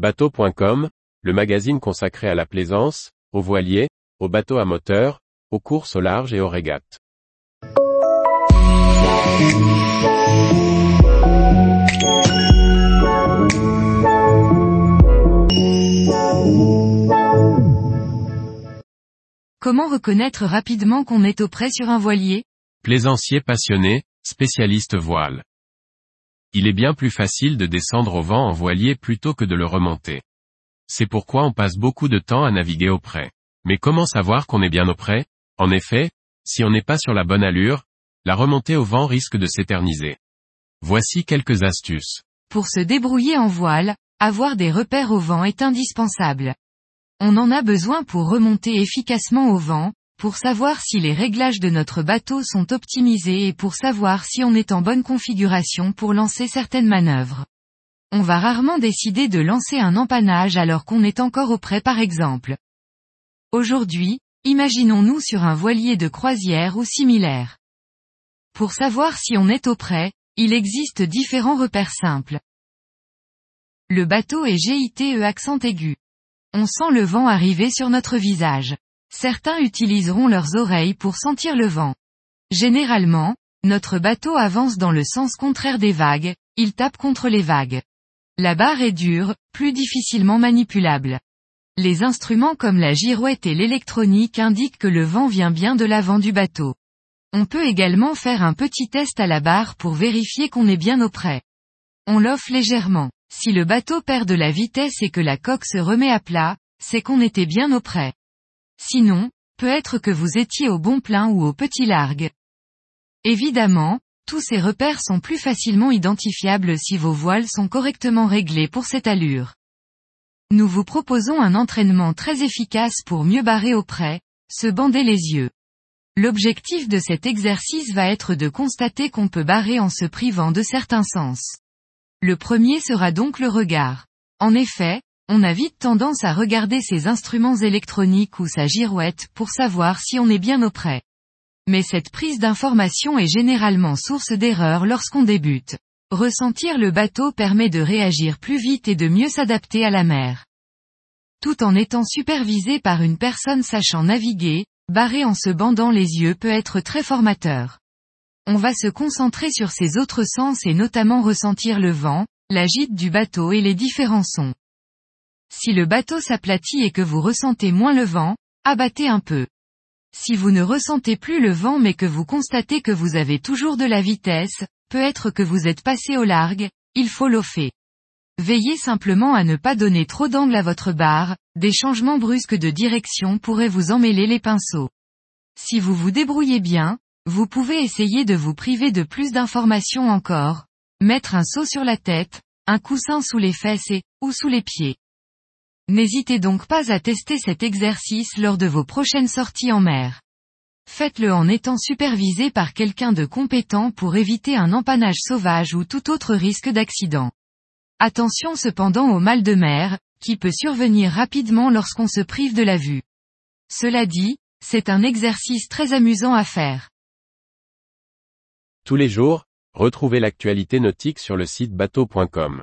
Bateau.com, le magazine consacré à la plaisance, aux voiliers, aux bateaux à moteur, aux courses au large et aux régates. Comment reconnaître rapidement qu'on est au près sur un voilier? Plaisancier passionné, spécialiste voile. Il est bien plus facile de descendre au vent en voilier plutôt que de le remonter. C'est pourquoi on passe beaucoup de temps à naviguer au près. Mais comment savoir qu'on est bien au près En effet, si on n'est pas sur la bonne allure, la remontée au vent risque de s'éterniser. Voici quelques astuces. Pour se débrouiller en voile, avoir des repères au vent est indispensable. On en a besoin pour remonter efficacement au vent, pour savoir si les réglages de notre bateau sont optimisés et pour savoir si on est en bonne configuration pour lancer certaines manœuvres. On va rarement décider de lancer un empannage alors qu'on est encore au près par exemple. Aujourd'hui, imaginons-nous sur un voilier de croisière ou similaire. Pour savoir si on est au près, il existe différents repères simples. Le bateau est GITE accent aigu. On sent le vent arriver sur notre visage. Certains utiliseront leurs oreilles pour sentir le vent. Généralement, notre bateau avance dans le sens contraire des vagues, il tape contre les vagues. La barre est dure, plus difficilement manipulable. Les instruments comme la girouette et l'électronique indiquent que le vent vient bien de l'avant du bateau. On peut également faire un petit test à la barre pour vérifier qu'on est bien auprès. On l'offre légèrement. Si le bateau perd de la vitesse et que la coque se remet à plat, c'est qu'on était bien auprès. Sinon, peut être que vous étiez au bon plein ou au petit largue. Évidemment, tous ces repères sont plus facilement identifiables si vos voiles sont correctement réglées pour cette allure. Nous vous proposons un entraînement très efficace pour mieux barrer au près, se bander les yeux. L'objectif de cet exercice va être de constater qu'on peut barrer en se privant de certains sens. Le premier sera donc le regard. En effet, on a vite tendance à regarder ses instruments électroniques ou sa girouette pour savoir si on est bien auprès. Mais cette prise d'information est généralement source d'erreur lorsqu'on débute. Ressentir le bateau permet de réagir plus vite et de mieux s'adapter à la mer. Tout en étant supervisé par une personne sachant naviguer, barrer en se bandant les yeux peut être très formateur on va se concentrer sur ses autres sens et notamment ressentir le vent, la gîte du bateau et les différents sons. Si le bateau s'aplatit et que vous ressentez moins le vent, abattez un peu. Si vous ne ressentez plus le vent mais que vous constatez que vous avez toujours de la vitesse, peut-être que vous êtes passé au largue, il faut l'offer. Veillez simplement à ne pas donner trop d'angle à votre barre, des changements brusques de direction pourraient vous emmêler les pinceaux. Si vous vous débrouillez bien, vous pouvez essayer de vous priver de plus d'informations encore, mettre un seau sur la tête, un coussin sous les fesses et, ou sous les pieds. N'hésitez donc pas à tester cet exercice lors de vos prochaines sorties en mer. Faites-le en étant supervisé par quelqu'un de compétent pour éviter un empannage sauvage ou tout autre risque d'accident. Attention cependant au mal de mer, qui peut survenir rapidement lorsqu'on se prive de la vue. Cela dit, c'est un exercice très amusant à faire. Tous les jours, retrouvez l'actualité nautique sur le site bateau.com.